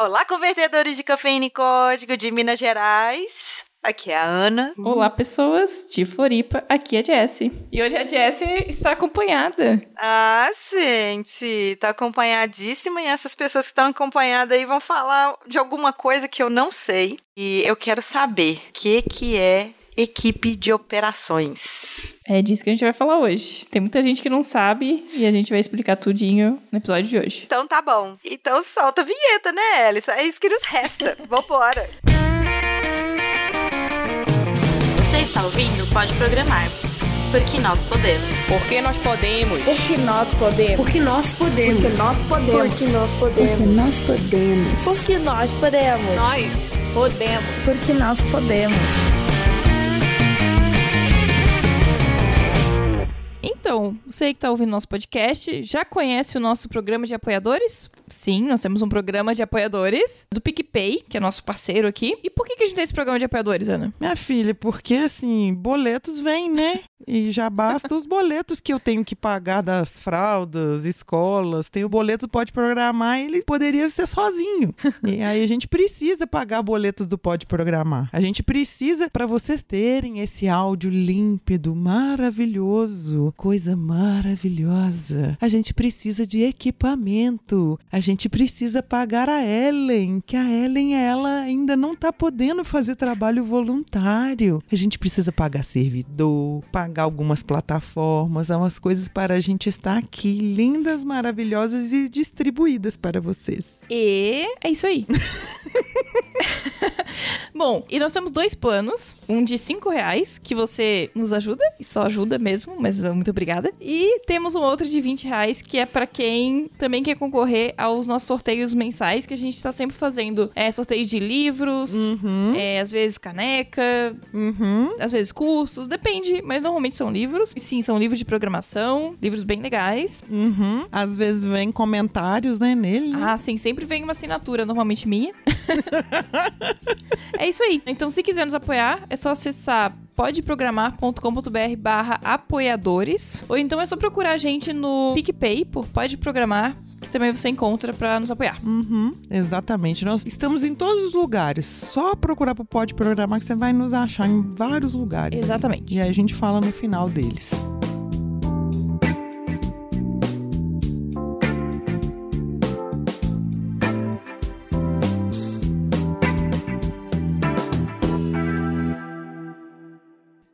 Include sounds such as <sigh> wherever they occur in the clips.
Olá, convertedores de cafeína e código de Minas Gerais. Aqui é a Ana. Olá, pessoas de Floripa. Aqui é a Jessie. E hoje a Jessie está acompanhada. Ah, gente, tá acompanhadíssima. E essas pessoas que estão acompanhadas aí vão falar de alguma coisa que eu não sei. E eu quero saber o que, que é equipe de operações. É disso que a gente vai falar hoje. Tem muita gente que não sabe e a gente vai explicar tudinho no episódio de hoje. Então tá bom. Então solta a vinheta, né, Alisson? É isso que nos resta. <laughs> Vambora. Você está ouvindo Pode Programar. Porque nós podemos. Porque nós podemos. Porque nós podemos. Porque nós podemos. Porque nós podemos. Porque nós podemos. Porque nós podemos. Porque nós podemos. Nós podemos. Porque nós podemos. Então, você que está ouvindo nosso podcast, já conhece o nosso programa de apoiadores? Sim, nós temos um programa de apoiadores do PicPay, que é nosso parceiro aqui. E por que, que a gente tem esse programa de apoiadores, Ana? Minha filha, porque assim, boletos vêm, né? E já basta os boletos que eu tenho que pagar das fraldas, escolas. Tem o boleto Pode Programar, ele poderia ser sozinho. E aí a gente precisa pagar boletos do Pode Programar. A gente precisa para vocês terem esse áudio límpido, maravilhoso, coisa maravilhosa. A gente precisa de equipamento. A gente precisa pagar a Ellen, que a Ellen ela ainda não tá podendo fazer trabalho voluntário. A gente precisa pagar servidor, pagar algumas plataformas, umas coisas para a gente estar aqui lindas, maravilhosas e distribuídas para vocês. E é isso aí. <laughs> Bom, e nós temos dois planos. Um de 5 reais, que você nos ajuda, e só ajuda mesmo, mas muito obrigada. E temos um outro de 20 reais, que é para quem também quer concorrer aos nossos sorteios mensais, que a gente tá sempre fazendo. É sorteio de livros, Uhum. é, às vezes caneca, Uhum. às vezes cursos, depende, mas normalmente são livros. E sim, são livros de programação, livros bem legais. Uhum. Às vezes vem comentários, né, nele. né? Ah, sim, sempre vem uma assinatura, normalmente minha. <laughs> é isso aí. Então, se quiser nos apoiar, é só acessar podeprogramar.com.br barra apoiadores. Ou então é só procurar a gente no PicPay por Pode Programar, que também você encontra pra nos apoiar. Uhum, exatamente. Nós estamos em todos os lugares. Só procurar pro Pode Programar que você vai nos achar em vários lugares. Exatamente. E aí a gente fala no final deles.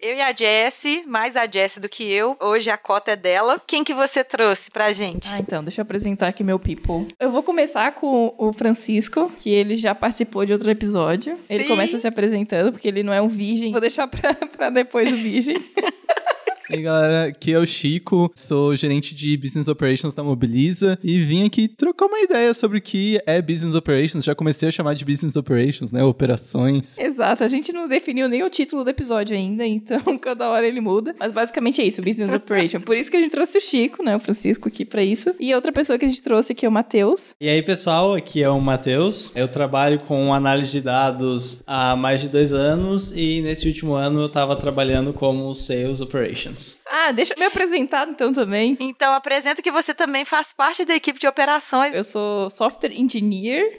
Eu e a Jessie, mais a Jessie do que eu. Hoje a cota é dela. Quem que você trouxe pra gente? Ah, então, deixa eu apresentar aqui meu people. Eu vou começar com o Francisco, que ele já participou de outro episódio. Ele Sim. começa se apresentando, porque ele não é um virgem. Vou deixar pra, <laughs> pra depois o virgem. <laughs> E aí, galera, aqui é o Chico, sou gerente de Business Operations da Mobiliza e vim aqui trocar uma ideia sobre o que é Business Operations. Já comecei a chamar de Business Operations, né? Operações. Exato, a gente não definiu nem o título do episódio ainda, <laughs> então cada hora ele muda. Mas basicamente é isso, Business Operation. Por isso que a gente trouxe o Chico, né, o Francisco aqui pra isso. E outra pessoa que a gente trouxe aqui é o Matheus. E aí, pessoal, aqui é o Matheus. Eu trabalho com análise de dados há mais de dois anos e nesse último ano eu estava trabalhando como Sales Operations. Ah, deixa eu me apresentar então também. Então apresenta que você também faz parte da equipe de operações. Eu sou software engineer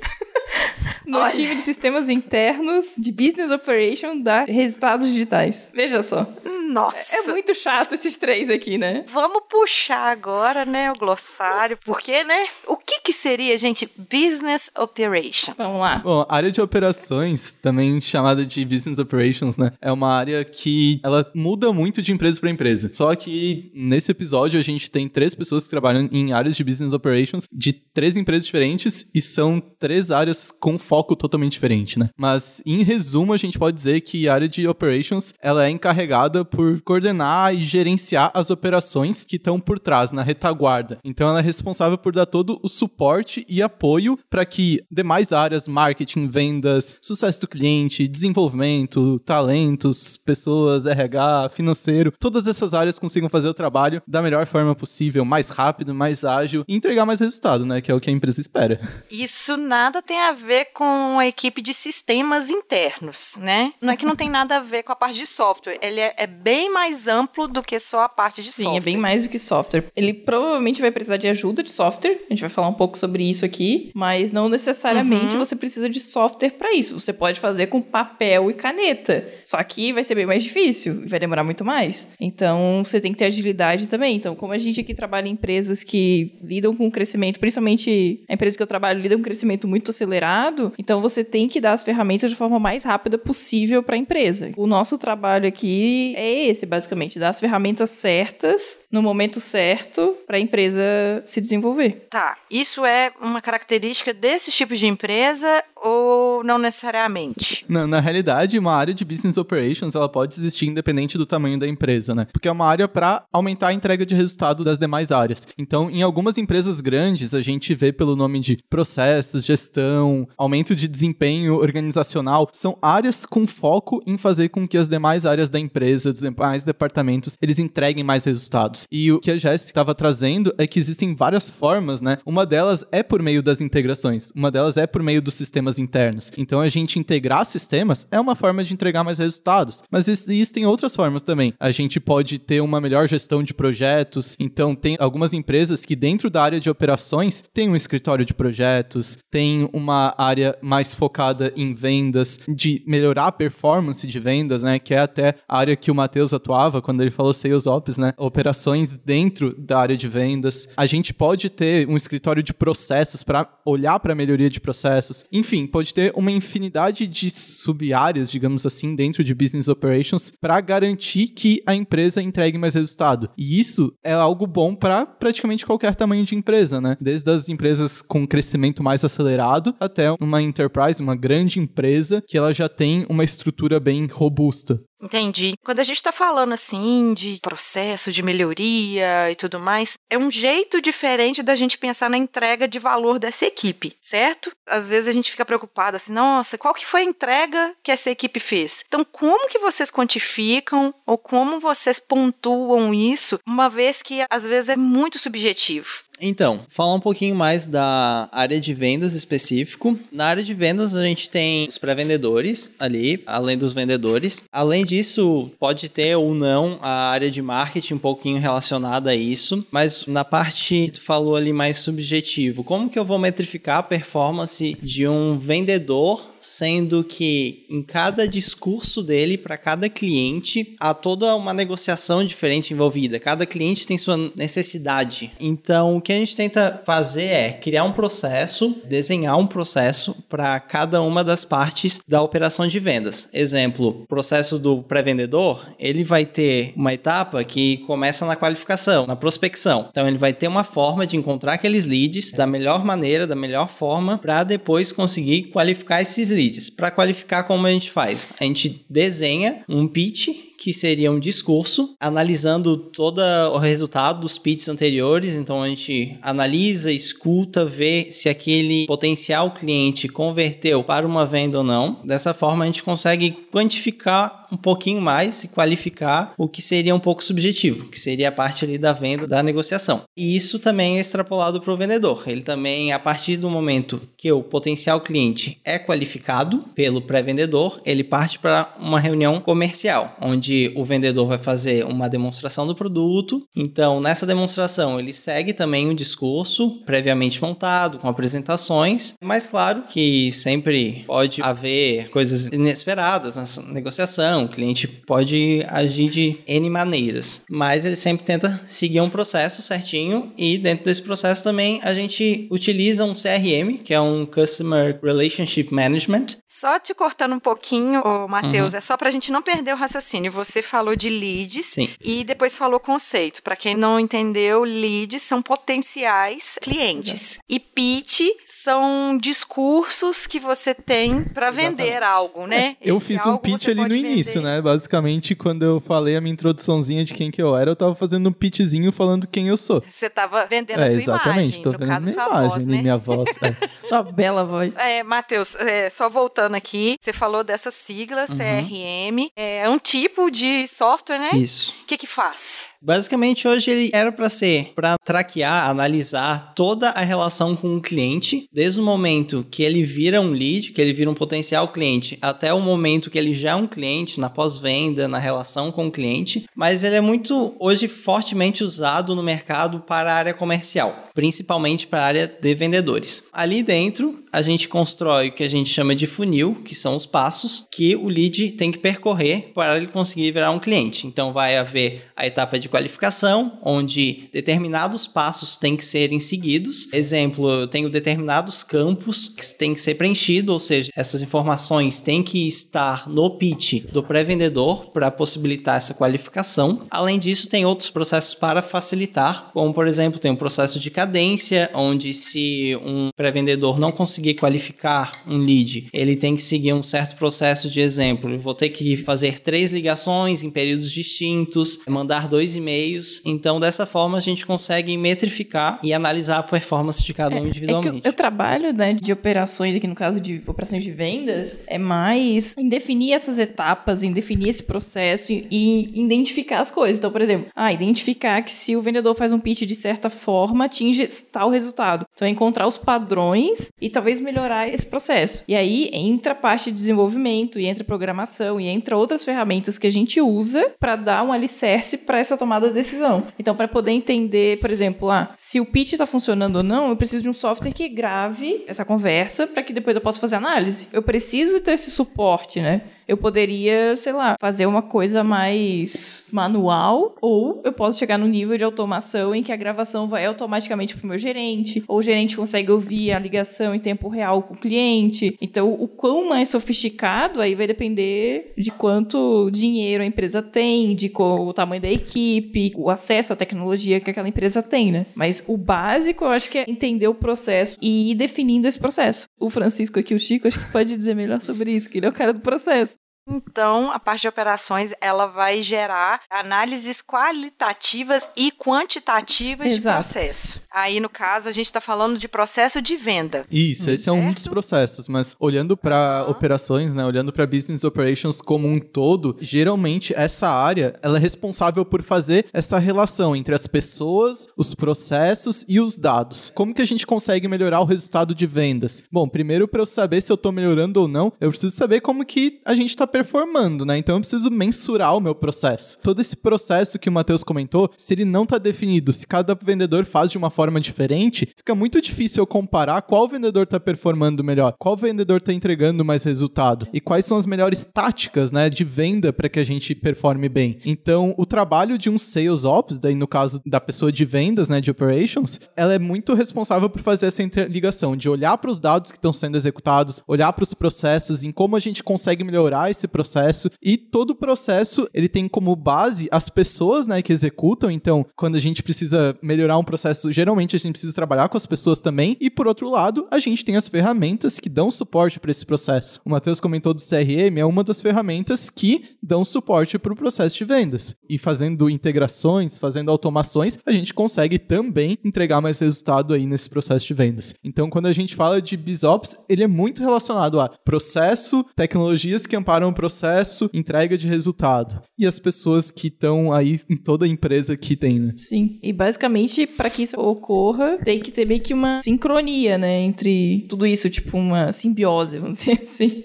<laughs> no Olha. time de sistemas internos de business operation da Resultados Digitais. Veja só. Nossa. É muito chato esses três aqui, né? Vamos puxar agora, né, o glossário, porque, né, o que que seria, gente, business operation? Vamos lá. Bom, a área de operações, também chamada de Business Operations, né? É uma área que ela muda muito de empresa para empresa. Só que nesse episódio a gente tem três pessoas que trabalham em áreas de Business Operations de três empresas diferentes e são três áreas com foco totalmente diferente, né? Mas em resumo a gente pode dizer que a área de Operations ela é encarregada por coordenar e gerenciar as operações que estão por trás, na retaguarda. Então ela é responsável por dar todo o suporte e apoio para que demais áreas, marketing, vendas, sucesso do cliente, desenvolvimento, talentos, pessoas, RH, financeiro, todas essas áreas consigam fazer o trabalho da melhor forma possível, mais rápido, mais ágil e entregar mais resultado, né? Que é o que a empresa espera. Isso nada tem a ver com a equipe de sistemas internos, né? Não é que não tem nada a ver com a parte de software. Ele é, é bem mais amplo do que só a parte de Sim, software. é bem mais do que software. Ele provavelmente vai precisar de ajuda de software. A gente vai falar um pouco sobre isso aqui, mas não necessariamente Uhum. você precisa de software para isso. Você pode fazer com papel e caneta. Só que vai ser bem mais difícil e vai demorar muito mais. Então, você tem que ter agilidade também. Então, como a gente aqui trabalha em empresas que lidam com crescimento, principalmente a empresa que eu trabalho lida com crescimento muito acelerado, então você tem que dar as ferramentas de forma mais rápida possível para a empresa. O nosso trabalho aqui é esse, basicamente, dar as ferramentas certas no momento certo para a empresa se desenvolver. Tá, isso é uma característica desses tipos de empresa ou não necessariamente? Na, na realidade, uma área de business operations ela pode existir independente do tamanho da empresa, né? Porque é uma área para aumentar a entrega de resultado das demais áreas. Então, em algumas empresas grandes, a gente vê pelo nome de processos, gestão, aumento de desempenho organizacional, são áreas com foco em fazer com que as demais áreas da empresa, os demais departamentos, eles entreguem mais resultados. E o que a Jéssica estava trazendo é que existem várias formas, né? Uma delas é por meio das integrações, uma delas é por meio dos sistemas internos. Então, a gente integrar sistemas é uma forma de entregar mais resultados. Mas existem outras formas também. A gente pode ter uma melhor gestão de projetos. Então, tem algumas empresas que dentro da área de operações tem um escritório de projetos, tem uma área mais focada em vendas, de melhorar a performance de vendas, né? Que é até a área que o Matheus atuava quando ele falou Sales Ops, né? Operações dentro da área de vendas. A gente pode ter um escritório de processos para olhar para a melhoria de processos. Enfim, pode ter uma infinidade de sub-áreas, digamos assim, dentro de business operations para garantir que a empresa entregue mais resultado. E isso é algo bom para praticamente qualquer tamanho de empresa, né? Desde as empresas com crescimento mais acelerado até uma enterprise, uma grande empresa que ela já tem uma estrutura bem robusta. Entendi. Quando a gente está falando assim de processo de melhoria e tudo mais, é um jeito diferente da gente pensar na entrega de valor dessa equipe, certo? Às vezes a gente fica preocupado assim, nossa, qual que foi a entrega que essa equipe fez? Então, como que vocês quantificam ou como vocês pontuam isso, uma vez que às vezes é muito subjetivo? Então, falar um pouquinho mais da área de vendas específico. Na área de vendas, a gente tem os pré-vendedores ali, além dos vendedores. Além disso, pode ter ou não a área de marketing um pouquinho relacionada a isso. Mas na parte que tu falou ali mais subjetivo, como que eu vou metrificar a performance de um vendedor sendo que em cada discurso dele para cada cliente há toda uma negociação diferente envolvida. Cada cliente tem sua necessidade. Então, o que a gente tenta fazer é criar um processo, desenhar um processo para cada uma das partes da operação de vendas. Exemplo, processo do pré-vendedor, ele vai ter uma etapa que começa na qualificação, na prospecção. Então, ele vai ter uma forma de encontrar aqueles leads da melhor maneira, da melhor forma, para depois conseguir qualificar esses leads. Para qualificar, como a gente faz? A gente desenha um pitch que seria um discurso, analisando todo o resultado dos pitches anteriores. Então a gente analisa, escuta, vê se aquele potencial cliente converteu para uma venda ou não. Dessa forma a gente consegue quantificar um pouquinho mais e qualificar o que seria um pouco subjetivo, que seria a parte ali da venda, da negociação. E isso também é extrapolado para o vendedor. Ele também, a partir do momento que o potencial cliente é qualificado pelo pré-vendedor, ele parte para uma reunião comercial, onde o vendedor vai fazer uma demonstração do produto. Então, nessa demonstração, ele segue também um discurso previamente montado, com apresentações, mas claro que sempre pode haver coisas inesperadas nessa negociação, o cliente pode agir de N maneiras, mas ele sempre tenta seguir um processo certinho e dentro desse processo também a gente utiliza um CRM, que é um Customer Relationship Management. Só te cortando um pouquinho, Matheus, uhum. é só pra gente não perder o raciocínio. Você falou de leads Sim. e depois falou conceito. Para quem não entendeu, leads são potenciais clientes. E pitch são discursos que você tem para vender algo, né? É, eu Esse fiz um pitch ali no início, né? Basicamente, quando eu falei a minha introduçãozinha de quem que eu era, eu tava fazendo um pitchzinho falando quem eu sou. Você tava vendendo é, a sua exatamente, imagem, tô no vendendo caso, minha imagem, voz, né? minha voz. É. <laughs> Sua bela voz. É, Matheus, é, só voltando aqui, você falou dessa sigla, Uhum. CRM. É um tipo de software, né? Isso. O que que faz? Basicamente, hoje ele era para ser para traquear, analisar toda a relação com o cliente, desde o momento que ele vira um lead, que ele vira um potencial cliente, até o momento que ele já é um cliente, na pós-venda, na relação com o cliente. Mas ele é muito, hoje, fortemente usado no mercado para a área comercial, principalmente para a área de vendedores. Ali dentro, a gente constrói o que a gente chama de funil, que são os passos que o lead tem que percorrer para ele conseguir virar um cliente. Então, vai haver a etapa de qualificação, onde determinados passos têm que serem seguidos. Exemplo, eu tenho determinados campos que têm que ser preenchidos, ou seja, essas informações têm que estar no pitch do pré-vendedor para possibilitar essa qualificação. Além disso, tem outros processos para facilitar, como por exemplo, tem um processo de cadência, onde se um pré-vendedor não conseguir qualificar um lead, ele tem que seguir um certo processo de exemplo. Eu vou ter que fazer três ligações em períodos distintos, mandar dois e-mails. Então, dessa forma, a gente consegue metrificar e analisar a performance de cada um individualmente. É que o, o trabalho né, de operações, aqui no caso de operações de vendas, é mais em definir essas etapas, em definir esse processo e, e identificar as coisas. Então, por exemplo, ah, identificar que se o vendedor faz um pitch de certa forma, atinge tal resultado. Então, é encontrar os padrões e talvez melhorar esse processo. E aí entra a parte de desenvolvimento, e entra programação, e entra outras ferramentas que a gente usa para dar um alicerce para essa tomada de decisão. Então, para poder entender, por exemplo, ah, se o pitch está funcionando ou não, eu preciso de um software que grave essa conversa para que depois eu possa fazer análise. Eu preciso ter esse suporte, né? Eu poderia, sei lá, fazer uma coisa mais manual, ou eu posso chegar no nível de automação em que a gravação vai automaticamente pro meu gerente, ou o gerente consegue ouvir a ligação em tempo real com o cliente. Então, o quão mais sofisticado aí vai depender de quanto dinheiro a empresa tem, de qual o tamanho da equipe, o acesso à tecnologia que aquela empresa tem, né? Mas o básico, eu acho que é entender o processo e ir definindo esse processo. O Francisco aqui, o Chico, acho que pode dizer melhor sobre isso, que ele é o cara do processo. Então, a parte de operações, ela vai gerar análises qualitativas e quantitativas Exato. de processo. Aí, no caso, a gente está falando de processo de venda. Isso, esse é um dos processos, mas olhando para operações, né, olhando para business operations como um todo, geralmente essa área, ela é responsável por fazer essa relação entre as pessoas, os processos e os dados. Como que a gente consegue melhorar o resultado de vendas? Bom, primeiro para eu saber se eu tô melhorando ou não, eu preciso saber como que a gente tá performando, né? Então eu preciso mensurar o meu processo. Todo esse processo que o Matheus comentou, se ele não tá definido, se cada vendedor faz de uma forma diferente, fica muito difícil eu comparar qual vendedor tá performando melhor, qual vendedor tá entregando mais resultado e quais são as melhores táticas, né, de venda para que a gente performe bem. Então, o trabalho de um sales ops, daí no caso da pessoa de vendas, né, de operations, ela é muito responsável por fazer essa interligação, de olhar para os dados que estão sendo executados, olhar para os processos, em como a gente consegue melhorar esse processo e todo o processo ele tem como base as pessoas, né, que executam. Então, quando a gente precisa melhorar um processo, geralmente a gente precisa trabalhar com as pessoas também. E por outro lado, a gente tem as ferramentas que dão suporte para esse processo. O Matheus comentou do CRM, é uma das ferramentas que dão suporte para o processo de vendas. E fazendo integrações, fazendo automações, a gente consegue também entregar mais resultado aí nesse processo de vendas. Então, quando a gente fala de BizOps, ele é muito relacionado a processo, tecnologias que amparam processo, entrega de resultado. E as pessoas que estão aí em toda empresa que tem, né? Sim. E basicamente, para que isso ocorra, tem que ter meio que uma sincronia, né? Entre tudo isso, tipo uma simbiose, vamos <laughs> dizer assim,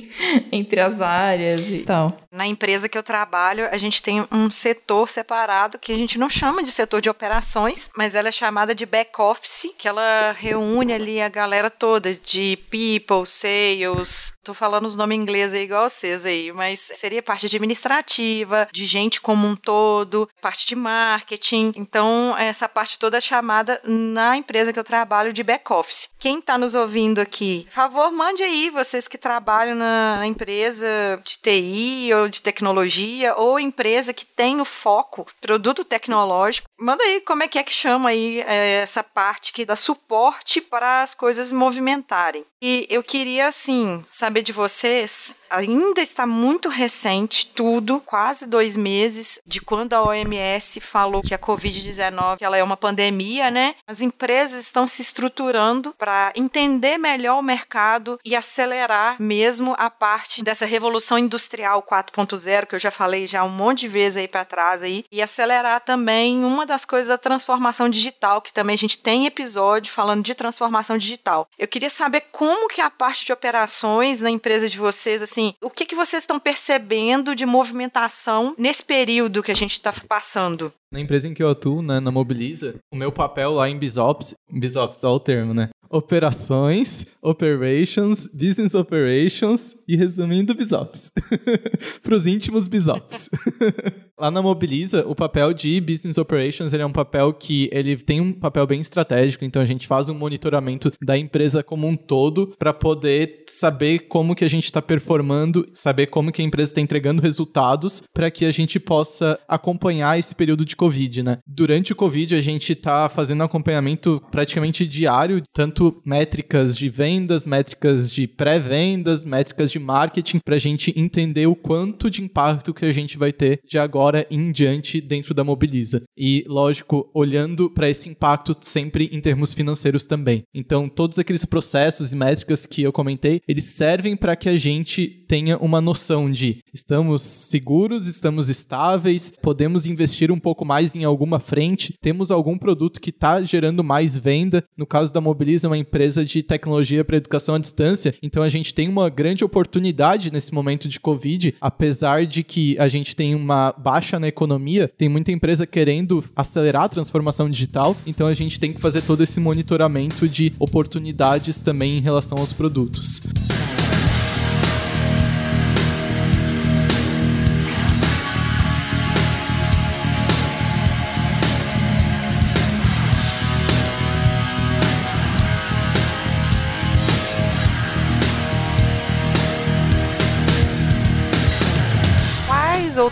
entre as áreas e tal. Na empresa que eu trabalho, a gente tem um setor separado que a gente não chama de setor de operações, mas ela é chamada de back office, que ela reúne ali a galera toda de people, sales. Tô falando os nomes em inglês aí igual vocês aí, mas seria parte administrativa, de gente como um todo, parte de marketing. Então, essa parte toda é chamada na empresa que eu trabalho de back office. Quem tá nos ouvindo aqui, por favor, mande aí vocês que trabalham na, na empresa de TI ou de tecnologia ou empresa que tem o foco produto tecnológico. Manda aí como é que é que chama aí é, essa parte que dá suporte para as coisas movimentarem. E eu queria, assim, saber de vocês. Ainda está muito recente tudo, quase dois meses de quando a OMS falou que a Covid-19 ela é uma pandemia, né? As empresas estão se estruturando para entender melhor o mercado e acelerar mesmo a parte dessa revolução industrial 4.0 que eu já falei já um monte de vezes aí para trás aí e acelerar também uma das coisas da transformação digital que também a gente tem episódio falando de transformação digital. Eu queria saber como que a parte de operações na empresa de vocês assim o que, que vocês estão percebendo de movimentação nesse período que a gente está passando? Na empresa em que eu atuo, né, na Mobiliza, o meu papel lá em BizOps, BizOps, olha o termo, né? Operações, Operations, Business Operations e resumindo BizOps. <laughs> Para os íntimos BizOps. <laughs> Lá na Mobiliza, o papel de Business Operations ele é um papel que ele tem um papel bem estratégico, então a gente faz um monitoramento da empresa como um todo para poder saber como que a gente está performando, saber como que a empresa está entregando resultados para que a gente possa acompanhar esse período de Covid, né? Durante o Covid, a gente está fazendo acompanhamento praticamente diário, tanto métricas de vendas, métricas de pré-vendas, métricas de marketing, para a gente entender o quanto de impacto que a gente vai ter de agora em diante dentro da Mobiliza. E, lógico, olhando para esse impacto sempre em termos financeiros também. Então, todos aqueles processos e métricas que eu comentei, eles servem para que a gente tenha uma noção de estamos seguros, estamos estáveis, podemos investir um pouco mais em alguma frente, temos algum produto que está gerando mais venda. No caso da Mobiliza, é uma empresa de tecnologia para educação à distância, então a gente tem uma grande oportunidade nesse momento de Covid, apesar de que a gente tem uma baixa na economia, tem muita empresa querendo acelerar a transformação digital, então a gente tem que fazer todo esse monitoramento de oportunidades também em relação aos produtos.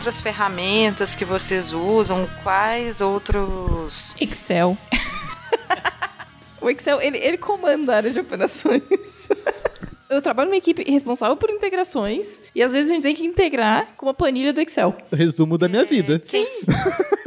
Outras ferramentas que vocês usam? Quais outros. Excel. <laughs> o Excel, ele, ele comanda a área de operações. <laughs> Eu trabalho numa equipe responsável por integrações e às vezes a gente tem que integrar com uma planilha do Excel. Resumo da minha vida. Sim. <laughs>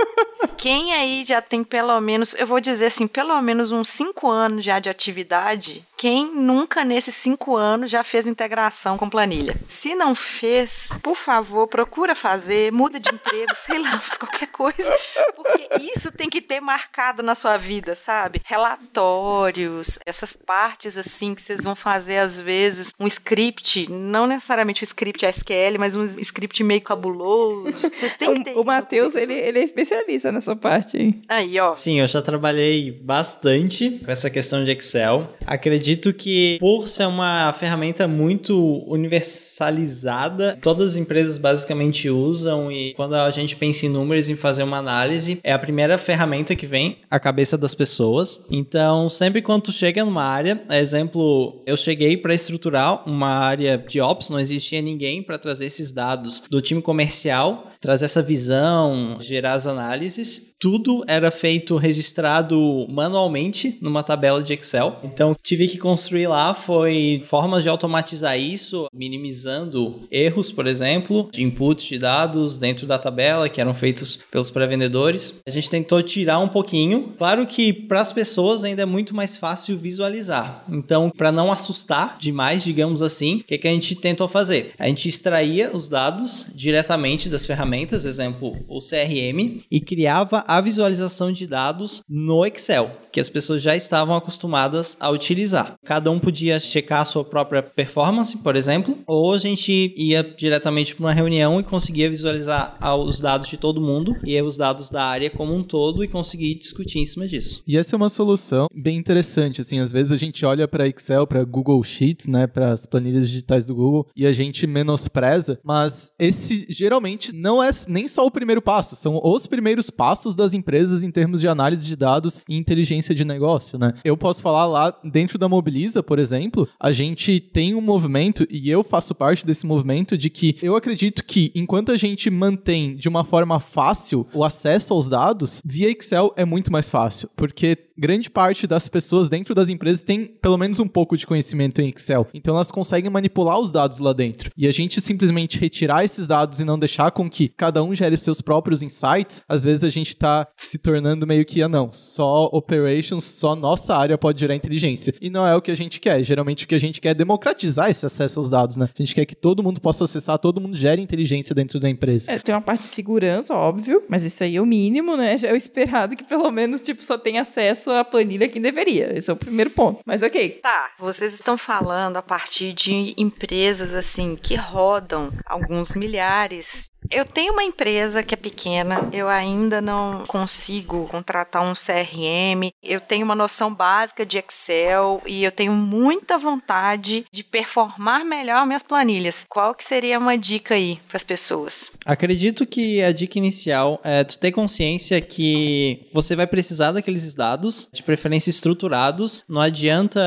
Quem aí já tem pelo menos, eu vou dizer assim, pelo menos uns cinco anos já de atividade, quem nunca nesses cinco anos já fez integração com planilha? Se não fez, por favor, procura fazer, muda de emprego, <laughs> sei lá, faz qualquer coisa, porque isso tem que ter marcado na sua vida, sabe? Relatórios, essas partes assim que vocês vão fazer às vezes, um script, não necessariamente um script SQL, mas um script meio cabuloso. Vocês têm que ter o, o Matheus, ele, ele é especialista nessa parte aí. Aí, ó. Sim, eu já trabalhei bastante com essa questão de Excel. Acredito acredito que, por ser uma ferramenta muito universalizada, todas as empresas basicamente usam e quando a gente pensa em números, em fazer uma análise, é a primeira ferramenta que vem à cabeça das pessoas. Então, sempre quando tu chega numa área, exemplo, eu cheguei para estruturar uma área de ops, não existia ninguém para trazer esses dados do time comercial, trazer essa visão, gerar as análises. Tudo era feito registrado manualmente numa tabela de Excel. Então, tive que construir lá foi formas de automatizar isso, minimizando erros, por exemplo, de inputs de dados dentro da tabela que eram feitos pelos pré-vendedores. A gente tentou tirar um pouquinho. Claro que para as pessoas ainda é muito mais fácil visualizar. Então, para não assustar demais, digamos assim, o que, que a gente tentou fazer? A gente extraía os dados diretamente das ferramentas, exemplo, o CRM, e criava a visualização de dados no Excel que as pessoas já estavam acostumadas a utilizar. Cada um podia checar a sua própria performance, por exemplo, ou a gente ia diretamente para uma reunião e conseguia visualizar os dados de todo mundo e os dados da área como um todo e conseguir discutir em cima disso. E essa é uma solução bem interessante, assim, às vezes a gente olha para Excel, para Google Sheets, né, para as planilhas digitais do Google e a gente menospreza, mas esse geralmente não é nem só o primeiro passo, são os primeiros passos das empresas em termos de análise de dados e inteligência de negócio, né? Eu posso falar lá dentro da Mobiliza, por exemplo, a gente tem um movimento, e eu faço parte desse movimento, de que eu acredito que enquanto a gente mantém de uma forma fácil o acesso aos dados, via Excel é muito mais fácil, porque grande parte das pessoas dentro das empresas tem pelo menos um pouco de conhecimento em Excel. Então elas conseguem manipular os dados lá dentro. E a gente simplesmente retirar esses dados e não deixar com que cada um gere seus próprios insights, às vezes a gente tá se tornando meio que, ah não, só operations, só nossa área pode gerar inteligência. E não é o que a gente quer. Geralmente o que a gente quer é democratizar esse acesso aos dados, né? A gente quer que todo mundo possa acessar, todo mundo gere inteligência dentro da empresa. É, tem uma parte de segurança, óbvio, mas isso aí é o mínimo, né? <laughs> É o esperado que pelo menos, tipo, só tenha acesso à planilha quem deveria. Esse é o primeiro ponto. Mas ok. Tá, vocês estão falando a partir de empresas assim que rodam alguns milhares eu tenho uma empresa que é pequena, eu ainda não consigo contratar um CRM, eu tenho uma noção básica de Excel e eu tenho muita vontade de performar melhor minhas planilhas. Qual que seria uma dica aí para as pessoas? Acredito que a dica inicial é tu ter consciência que você vai precisar daqueles dados, de preferência estruturados. Não adianta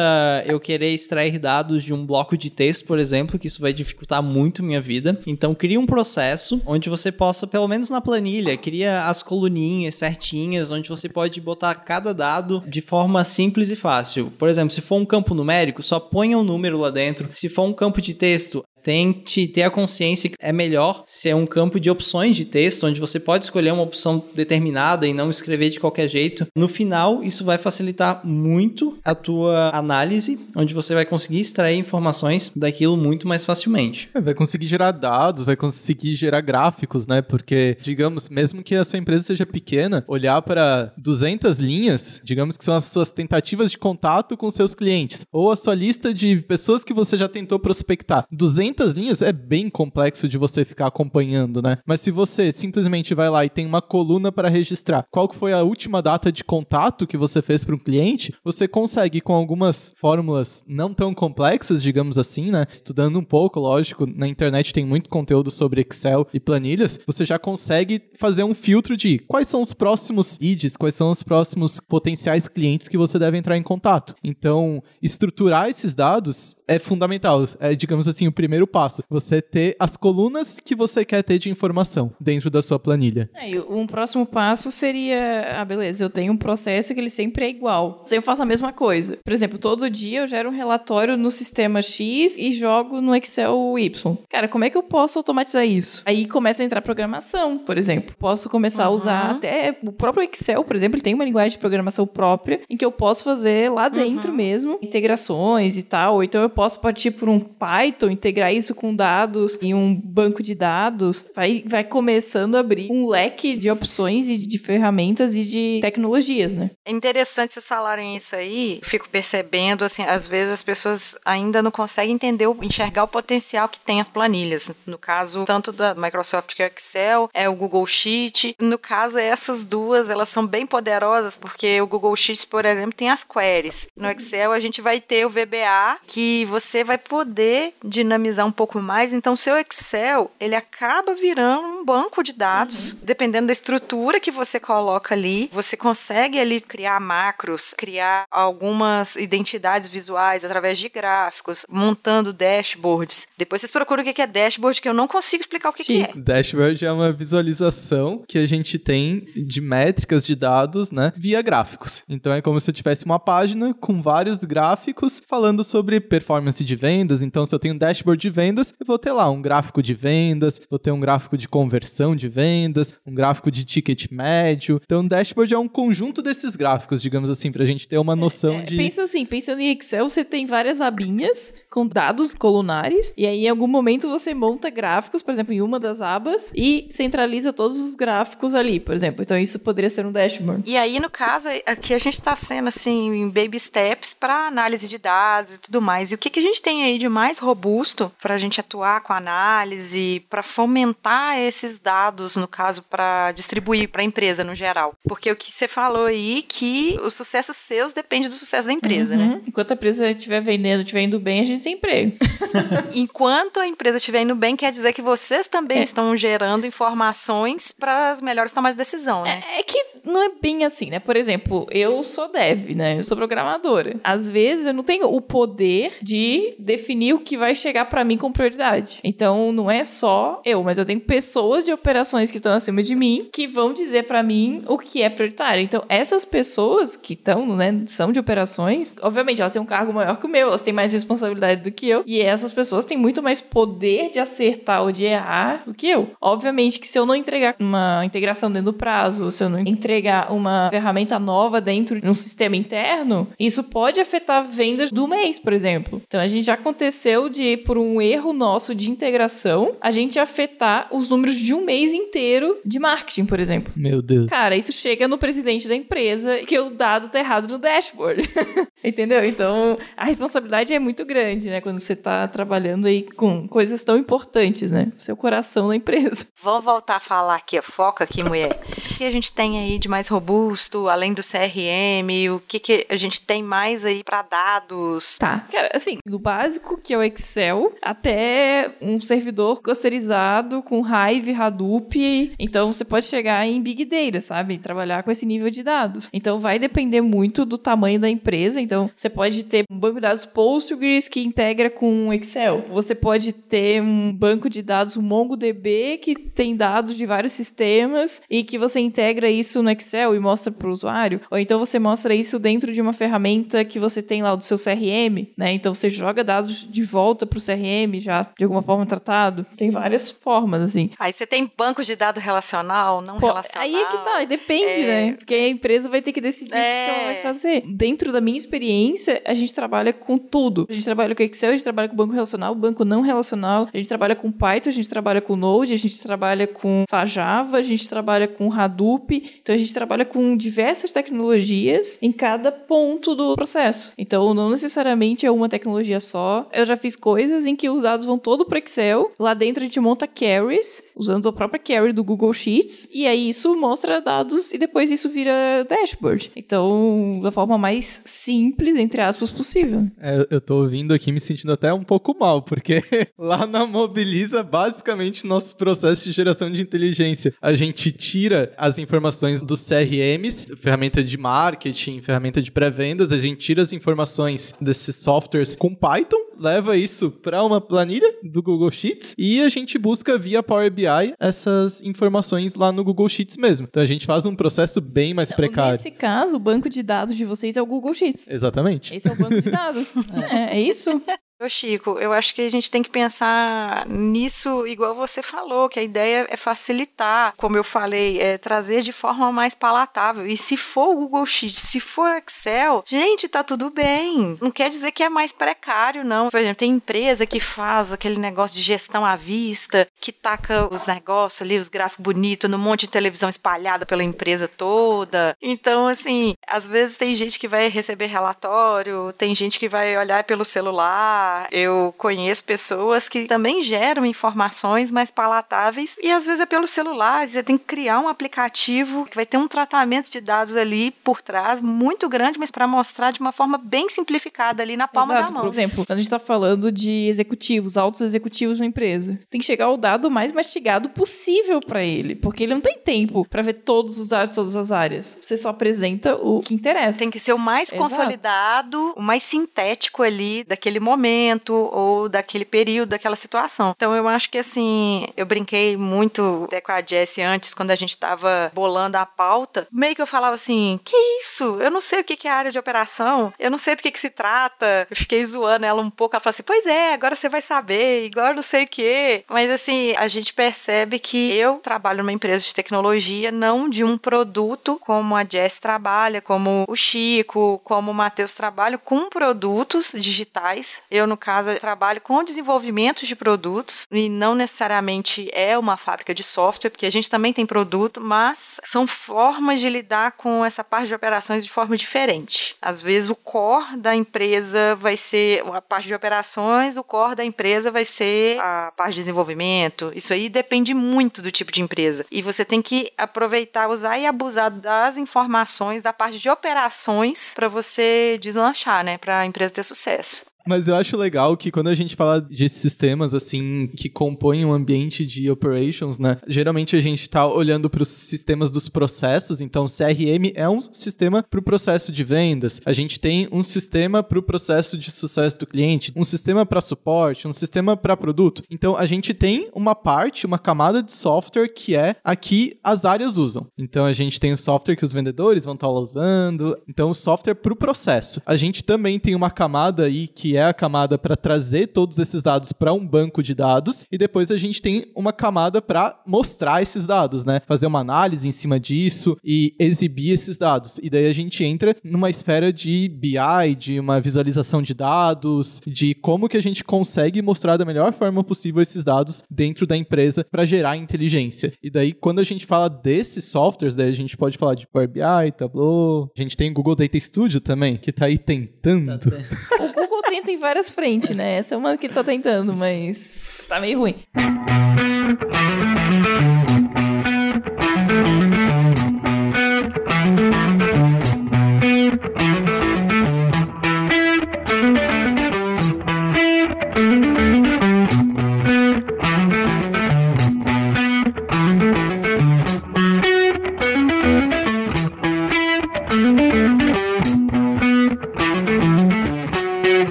eu querer extrair dados de um bloco de texto, por exemplo, que isso vai dificultar muito minha vida. Então, cria um processo você possa, pelo menos na planilha, cria as coluninhas certinhas, onde você pode botar cada dado de forma simples e fácil. Por exemplo, se for um campo numérico, só ponha um número lá dentro. Se for um campo de texto, tente ter a consciência que é melhor ser um campo de opções de texto, onde você pode escolher uma opção determinada e não escrever de qualquer jeito. No final, isso vai facilitar muito a tua análise, onde você vai conseguir extrair informações daquilo muito mais facilmente. É, vai conseguir gerar dados, vai conseguir gerar gráficos, né? Porque, digamos, mesmo que a sua empresa seja pequena, olhar para 200 linhas, digamos que são as suas tentativas de contato com seus clientes, ou a sua lista de pessoas que você já tentou prospectar. 200 500 linhas é bem complexo de você ficar acompanhando, né? Mas se você simplesmente vai lá e tem uma coluna para registrar qual que foi a última data de contato que você fez para um cliente, você consegue com algumas fórmulas não tão complexas, digamos assim, né? Estudando um pouco, lógico, na internet tem muito conteúdo sobre Excel e planilhas, você já consegue fazer um filtro de quais são os próximos leads, quais são os próximos potenciais clientes que você deve entrar em contato. Então, estruturar esses dados é fundamental. É, digamos assim, o primeiro primeiro passo. Você ter as colunas que você quer ter de informação dentro da sua planilha. É, um próximo passo seria, ah, beleza, eu tenho um processo que ele sempre é igual. Se eu faço a mesma coisa. Por exemplo, todo dia eu gero um relatório no sistema X e jogo no Excel Y. Cara, como é que eu posso automatizar isso? Aí começa a entrar programação, por exemplo. Posso começar uhum. a usar até o próprio Excel, por exemplo, ele tem uma linguagem de programação própria em que eu posso fazer lá dentro uhum. mesmo integrações e tal. Ou então eu posso partir por um Python, integrar isso com dados em um banco de dados, vai, vai começando a abrir um leque de opções e de ferramentas e de tecnologias, né? É interessante vocês falarem isso aí. Fico percebendo, assim, às vezes as pessoas ainda não conseguem entender, enxergar o potencial que tem as planilhas. No caso, tanto da Microsoft que é Excel, é o Google Sheet. No caso, essas duas, elas são bem poderosas, porque o Google Sheet, por exemplo, tem as queries. No Excel, a gente vai ter o VBA, que você vai poder dinamizar um pouco mais, então seu Excel, ele acaba virando um banco de dados, uhum. dependendo da estrutura que você coloca ali, você consegue ali criar macros, criar algumas identidades visuais através de gráficos, montando dashboards. Depois vocês procuram o que é dashboard, que eu não consigo explicar o que, que é. Dashboard é uma visualização que a gente tem de métricas de dados, né, via gráficos. Então é como se eu tivesse uma página com vários gráficos falando sobre performance de vendas. Então se eu tenho um dashboard de vendas, eu vou ter lá um gráfico de vendas, vou ter um gráfico de conversão de vendas, um gráfico de ticket médio. Então, o dashboard é um conjunto desses gráficos, digamos assim, para a gente ter uma noção é, de. Pensa assim, pensando em Excel, você tem várias abinhas com dados colunares, e aí em algum momento você monta gráficos, por exemplo, em uma das abas, e centraliza todos os gráficos ali, por exemplo. Então, isso poderia ser um dashboard. E aí, no caso, aqui a gente está sendo assim, em baby steps para análise de dados e tudo mais. E o que, que a gente tem aí de mais robusto para a gente atuar com a análise, para fomentar esses dados, no caso, para distribuir para a empresa no geral. Porque o que você falou aí que o sucesso seus depende do sucesso da empresa, né? uhum. né? Enquanto a empresa estiver vendendo, estiver indo bem, a gente tem emprego. <laughs> Enquanto a empresa estiver indo bem, quer dizer que vocês também é. estão gerando informações para as melhores tomadas de decisão, né? É, é que não é bem assim, né? Por exemplo, eu sou dev, né? Eu sou programadora. Às vezes eu não tenho o poder de definir o que vai chegar para mim como prioridade. Então, não é só eu, mas eu tenho pessoas de operações que estão acima de mim que vão dizer pra mim o que é prioritário. Então, essas pessoas que estão, né, são de operações, obviamente, elas têm um cargo maior que o meu, elas têm mais responsabilidade do que eu, e essas pessoas têm muito mais poder de acertar ou de errar do que eu. Obviamente que se eu não entregar uma integração dentro do prazo, se eu não entregar uma ferramenta nova dentro de um sistema interno, isso pode afetar vendas do mês, por exemplo. Então a gente já aconteceu de, por um erro nosso de integração, a gente afetar os números de um mês inteiro de marketing, por exemplo. Meu Deus. Cara, isso chega no presidente da empresa que o dado tá errado no dashboard. <laughs> Entendeu? Então, a responsabilidade é muito grande, né? Quando você tá trabalhando aí com coisas tão importantes, né? Seu coração da empresa. <laughs> Vamos voltar a falar aqui, foca aqui, mulher. O que a gente tem aí de mais robusto, além do CRM? O que, que a gente tem mais aí para dados? Tá. Cara, assim, do básico, que é o Excel, até um servidor clusterizado com Hive, Hadoop. Então, você pode chegar em Big Data, sabe? Trabalhar com esse nível de dados. Então, vai depender muito do tamanho da empresa. Então, você pode ter um banco de dados Postgres que integra com Excel. Você pode ter um banco de dados MongoDB que tem dados de vários sistemas e que você integra isso no Excel e mostra para o usuário. Ou então você mostra isso dentro de uma ferramenta que você tem lá do seu CRM, né? Então você joga dados de volta para o CRM já de alguma forma tratado. Tem várias formas, assim. Aí você tem bancos de dado relacional, não Pô, relacional. Aí é que tá, depende, É. né? Porque a empresa vai ter que decidir o que É. que ela vai fazer. Dentro da minha experiência, a gente trabalha com tudo. A gente trabalha com Excel, a gente trabalha com banco relacional, banco não relacional, a gente trabalha com Python, a gente trabalha com Node, a gente trabalha com Java, a gente trabalha com Hadoop. Então a gente trabalha com diversas tecnologias em cada ponto do processo. Então não necessariamente é uma tecnologia só. Eu já fiz coisas em que os dados vão todo pro Excel. Lá dentro a gente monta carries, usando a própria carry do Google Sheets. E aí isso mostra dados e depois isso vira dashboard. Então, da forma mais simples, entre aspas, possível. É, eu- tô ouvindo aqui me sentindo até um pouco mal, porque <laughs> lá na Mobiliza, basicamente, nosso processo de geração de inteligência, a gente tira as informações dos CRMs, ferramenta de marketing, ferramenta de pré-vendas, a gente tira as informações desses softwares com Python, leva isso para uma planilha do Google Sheets e a gente busca via Power BI essas informações lá no Google Sheets mesmo. Então a gente faz um processo bem mais precário. Nesse caso, o banco de dados de vocês é o Google Sheets. Exatamente. Esse é o banco de dados. <laughs> é, é isso? Ô Chico, eu acho que a gente tem que pensar nisso igual você falou, que a ideia é facilitar, como eu falei, é trazer de forma mais palatável. E se for o Google Sheets, se for Excel, gente, tá tudo bem. Não quer dizer que é mais precário, não. Por exemplo, tem empresa que faz aquele negócio de gestão à vista, que taca os negócios ali, os gráficos bonitos, num monte de televisão espalhada pela empresa toda. Então, assim, às vezes tem gente que vai receber relatório, tem gente que vai olhar pelo celular. Eu conheço pessoas que também geram informações mais palatáveis e às vezes é pelo celular. Você tem que criar um aplicativo que vai ter um tratamento de dados ali por trás muito grande, mas para mostrar de uma forma bem simplificada ali na palma Exato. da mão. Por exemplo, quando a gente tá falando de executivos, altos executivos na empresa, tem que chegar o dado mais mastigado possível para ele, porque ele não tem tempo para ver todos os dados de todas as áreas. Você só apresenta o que interessa. Tem que ser o mais Exato. consolidado, o mais sintético ali daquele momento ou daquele período, daquela situação. Então eu acho que assim, eu brinquei muito até com a Jessie antes, quando a gente tava bolando a pauta, meio que eu falava assim: que isso? Eu não sei o que é área de operação, eu não sei do que que se trata. Eu fiquei zoando ela um pouco, ela falou assim: pois é, agora você vai saber, igual não sei o que. Mas assim, a gente percebe que eu trabalho numa empresa de tecnologia, não de um produto como a Jess trabalha, como o Chico, como o Matheus trabalham com produtos digitais. Eu, no caso, trabalho com desenvolvimento de produtos e não necessariamente é uma fábrica de software, porque a gente também tem produto, mas são formas de lidar com essa parte de operações de forma diferente. Às vezes o core da empresa vai ser a parte de operações, o core da empresa vai ser a parte de desenvolvimento. Isso aí depende muito do tipo de empresa. E você tem que aproveitar, usar e abusar das informações da parte de operações para você deslanchar, né, para a empresa ter sucesso. Mas eu acho legal que quando a gente fala de sistemas assim que compõem um ambiente de operations, né? Geralmente a gente tá olhando para os sistemas dos processos, então CRM é um sistema para o processo de vendas. A gente tem um sistema para o processo de sucesso do cliente, um sistema para suporte, um sistema para produto. Então a gente tem uma parte, uma camada de software que é a que as áreas usam. Então a gente tem o software que os vendedores vão estar usando, então o software para o processo. A gente também tem uma camada aí que é a camada para trazer todos esses dados para um banco de dados e depois a gente tem uma camada para mostrar esses dados, né? Fazer uma análise em cima disso e exibir esses dados. E daí a gente entra numa esfera de BI, de uma visualização de dados, de como que a gente consegue mostrar da melhor forma possível esses dados dentro da empresa para gerar inteligência. E daí quando a gente fala desses softwares, daí a gente pode falar de Power BI, Tableau, a gente tem Google Data Studio também, que tá aí tentando. <laughs> O Google tenta em várias frentes, né? Essa é uma que tá tentando, mas tá meio ruim.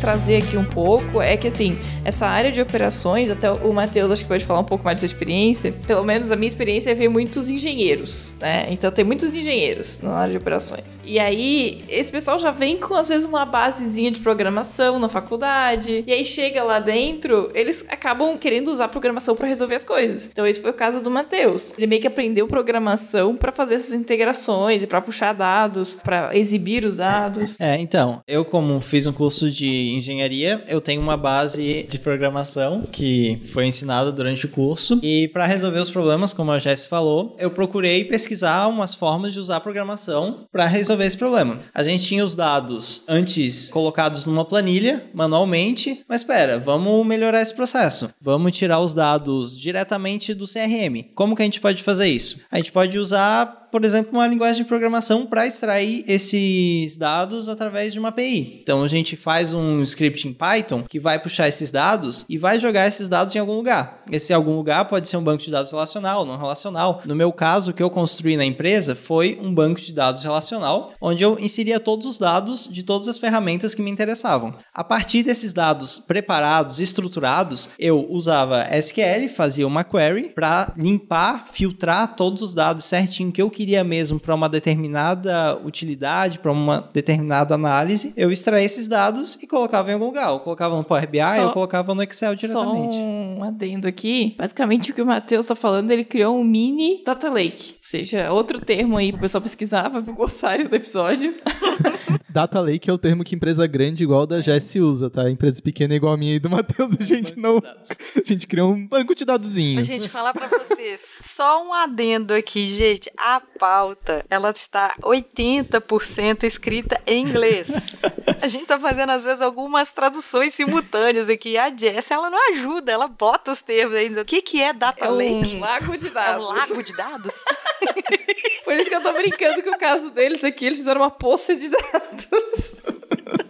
Trazer aqui um pouco é que, assim, essa área de operações, até o Matheus acho que pode falar um pouco mais dessa experiência, pelo menos a minha experiência é ver muitos engenheiros, né? Então tem muitos engenheiros na área de operações. E aí, esse pessoal já vem com, às vezes, uma basezinha de programação na faculdade, e aí chega lá dentro, eles acabam querendo usar programação para resolver as coisas. Então esse foi o caso do Matheus. Ele meio que aprendeu programação para fazer essas integrações e para puxar dados, para exibir os dados. É, então, eu como fiz um curso de engenharia, eu tenho uma base de programação que foi ensinada durante o curso e para resolver os problemas, como a Jess falou, eu procurei pesquisar umas formas de usar programação para resolver esse problema. A gente tinha os dados antes colocados numa planilha manualmente, mas espera, vamos melhorar esse processo. Vamos tirar os dados diretamente do CRM. Como que a gente pode fazer isso? A gente pode usar por exemplo, uma linguagem de programação para extrair esses dados através de uma API. Então a gente faz um script em Python que vai puxar esses dados e vai jogar esses dados em algum lugar. Esse algum lugar pode ser um banco de dados relacional, não relacional. No meu caso, o que eu construí na empresa foi um banco de dados relacional, onde eu inseria todos os dados de todas as ferramentas que me interessavam. A partir desses dados preparados, estruturados, eu usava SQL, fazia uma query para limpar, filtrar todos os dados certinho que eu queria mesmo para uma determinada utilidade, para uma determinada análise, eu extraía esses dados e colocava em algum lugar. Eu colocava no Power BI, Só- eu colocava no Excel diretamente. Só um adendo aqui. Basicamente, o que o Matheus tá falando, ele criou um mini data lake. Ou seja, outro termo aí pro pessoal pesquisar, vai pro <laughs> glossário do episódio. <laughs> Data Lake é o termo que empresa grande igual a da Jess usa, tá? Empresa pequena igual a minha e do <laughs> Matheus, a gente não. A gente criou um banco de dadozinhos. gente falar pra vocês, só um adendo aqui, gente. A pauta, ela está 80% escrita em inglês. A gente tá fazendo, às vezes, algumas traduções simultâneas aqui. A Jess, ela não ajuda, ela bota os termos ainda. O que, que é data É lake? um lago de É dados. um lago de dados? <laughs> Por isso que eu tô brincando que o caso deles aqui, eles fizeram uma poça de dados.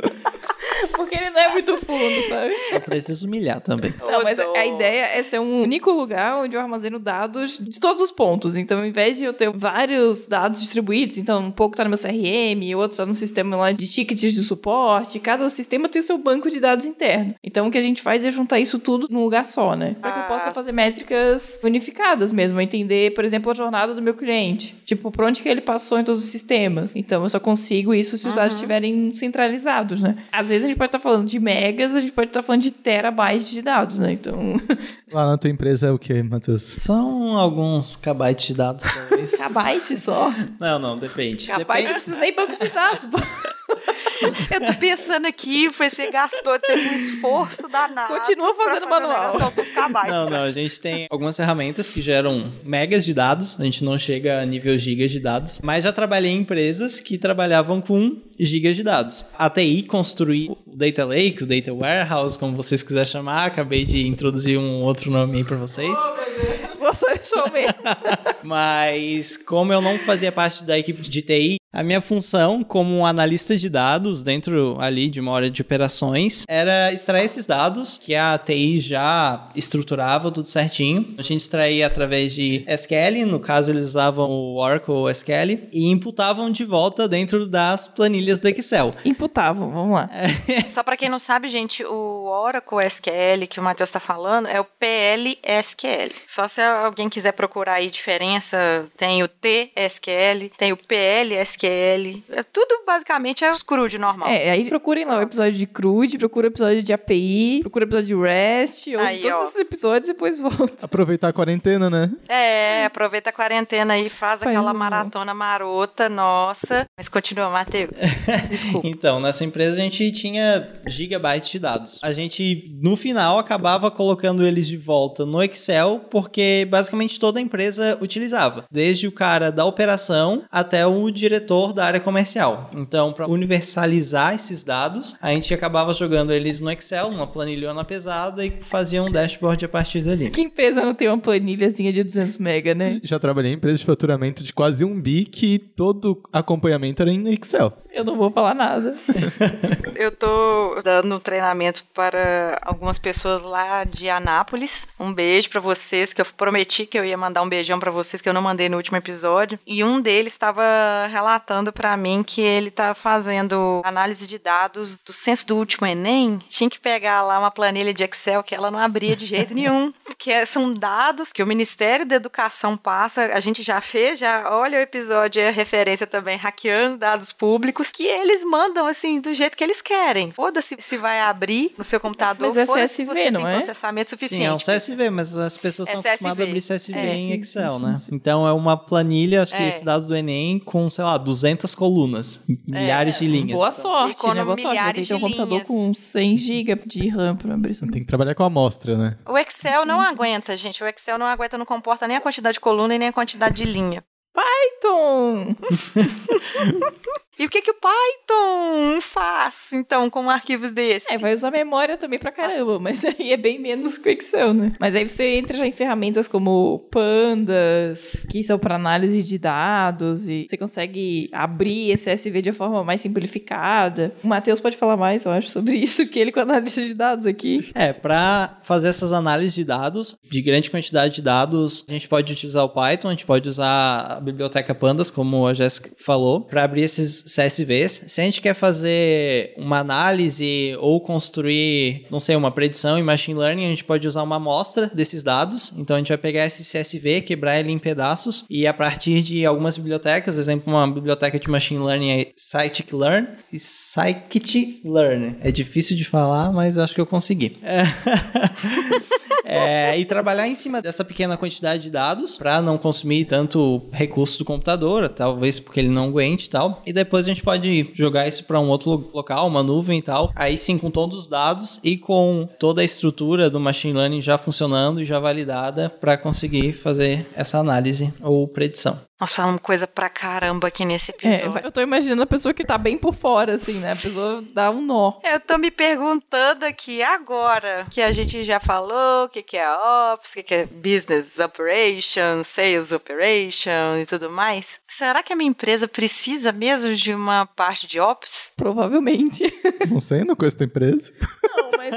<laughs> Porque ele não é muito fundo, sabe? Eu preciso humilhar também. Não, mas a ideia é ser um único lugar onde eu armazeno dados de todos os pontos. Então, ao invés de eu ter vários dados distribuídos, então um pouco tá no meu CRM, outro tá no sistema lá de tickets de suporte, cada sistema tem o seu banco de dados interno. Então, o que a gente faz é juntar isso tudo num lugar só, né? Para que eu Ah. possa fazer métricas unificadas mesmo, entender, por exemplo, a jornada do meu cliente. Tipo, por onde que ele passou em todos os sistemas. Então, eu só consigo isso se os dados estiverem centralizados, né? Às vezes a gente pode estar falando de megas, a gente pode estar falando de terabytes de dados, né? Então, <laughs> Lá na tua empresa é o que, Matheus? São alguns kbytes de dados, talvez. <laughs> kbyte só. não, não, depende. Kbyte não Depende. precisa nem banco de dados. <laughs> Eu tô pensando aqui, foi você gastou, teve um esforço danado. Continua fazendo manual. Não, não, a gente tem algumas ferramentas que geram megas de dados, a gente não chega a nível gigas de dados, mas já trabalhei em empresas que trabalhavam com gigas de dados. A TI construir o Data Lake, o Data Warehouse, como vocês quiserem chamar, acabei de introduzir um outro nome aí pra vocês. Vou só resolver. <laughs> Mas como eu não fazia parte da equipe de TI, A minha função como analista de dados dentro ali de uma hora de operações era extrair esses dados que a TI já estruturava tudo certinho. A gente extraía através de SQL, no caso eles usavam o Oracle SQL e imputavam de volta dentro das planilhas do Excel. Imputavam, vamos lá. <laughs> Só pra quem não sabe, gente, o Oracle SQL que o Matheus tá falando é o PLSQL. Só se alguém quiser procurar aí diferença, tem o TSQL, tem o PLSQL. É tudo basicamente é os CRUD normal. É, aí procurem lá o episódio de CRUD, procura o episódio de API, procura o episódio de REST, ou Aí, todos ó. esses episódios e depois volta. Aproveitar a quarentena, né? É, aproveita a quarentena aí, faz, Faz aquela maratona marota, nossa. Mas continua, Matheus. <laughs> Desculpa. Então, nessa empresa a gente tinha gigabytes de dados. A gente, no final, acabava colocando eles de volta no Excel, porque basicamente toda a empresa utilizava. Desde o cara da operação até o diretor da área comercial. Então, para universalizar esses dados, a gente acabava jogando eles no Excel, numa planilhona pesada, e fazia um dashboard a partir dali. Que empresa não tem uma planilhazinha de 200 mega, né? Já trabalhei em empresa de faturamento de quase um bi que todo acompanhamento era em Excel. Eu não vou falar nada. <laughs> Eu tô dando treinamento para algumas pessoas lá de Anápolis. Um beijo pra vocês, que eu prometi que eu ia mandar um beijão pra vocês, que eu não mandei no último episódio. E um deles estava relatando pra mim que ele tá fazendo análise de dados do censo do último Enem. Tinha que pegar lá uma planilha de Excel que ela não abria de jeito nenhum. <laughs> Que é- são dados que o Ministério da Educação passa. A gente já fez, já olha o episódio, é referência também, hackeando dados públicos, que eles mandam assim, do jeito que eles querem. Foda-se se vai abrir no seu computador, Mas é foda-se se CSV, você não tem é? processamento suficiente. Sim, é um CSV, mas as pessoas É estão acostumadas a CSV. abrir CSV É, em sim, Excel, né? Então é uma planilha, acho que É. esses dados do Enem, com, sei lá, 200 colunas, milhares de linhas. Boa sorte, com né? Boa sorte. Ter milhares que ter um computador linhas. com 100 GB de RAM pra abrir isso. Tem que trabalhar com a amostra, né? O Excel não aguenta, gente. O Excel não aguenta, não comporta nem a quantidade de coluna e nem a quantidade de linha. Python! <laughs> E o que, que o Python faz, então, com arquivos desses? É, vai usar memória também pra caramba, mas <laughs> aí é bem menos que o Excel, né? Mas aí você entra já em ferramentas como Pandas, que são para análise de dados, e você consegue abrir esse CSV de uma forma mais simplificada. O Matheus pode falar mais, eu acho, sobre isso, que ele com analista de dados aqui. É, para fazer essas análises de dados, de grande quantidade de dados, a gente pode utilizar o Python, a gente pode usar a biblioteca Pandas, como a Jéssica falou, para abrir esses CSVs. Se a gente quer fazer uma análise ou construir, não sei, uma predição em machine learning, a gente pode usar uma amostra desses dados. Então a gente vai pegar esse CSV, quebrar ele em pedaços e a partir de algumas bibliotecas, exemplo, uma biblioteca de machine learning é scikit-learn scikit-learn. É difícil de falar, mas acho que eu consegui. É. <laughs> É, e trabalhar em cima dessa pequena quantidade de dados para não consumir tanto recurso do computador, talvez porque ele não aguente e tal. E depois a gente pode jogar isso para um outro lo- local, uma nuvem e tal. Aí sim, com todos os dados e com toda a estrutura do machine learning já funcionando e já validada para conseguir fazer essa análise ou predição. Nós falamos coisa pra caramba aqui nesse É, episódio. eu tô imaginando a pessoa que tá bem por fora, assim, né? A pessoa dá um nó. Eu tô me perguntando aqui agora que a gente já falou o que, que é Ops, o que, que é Business Operation, Sales Operation e tudo mais. Será que a minha empresa precisa mesmo de uma parte de Ops? Provavelmente. Não sei, não conheço tua empresa. Não, mas,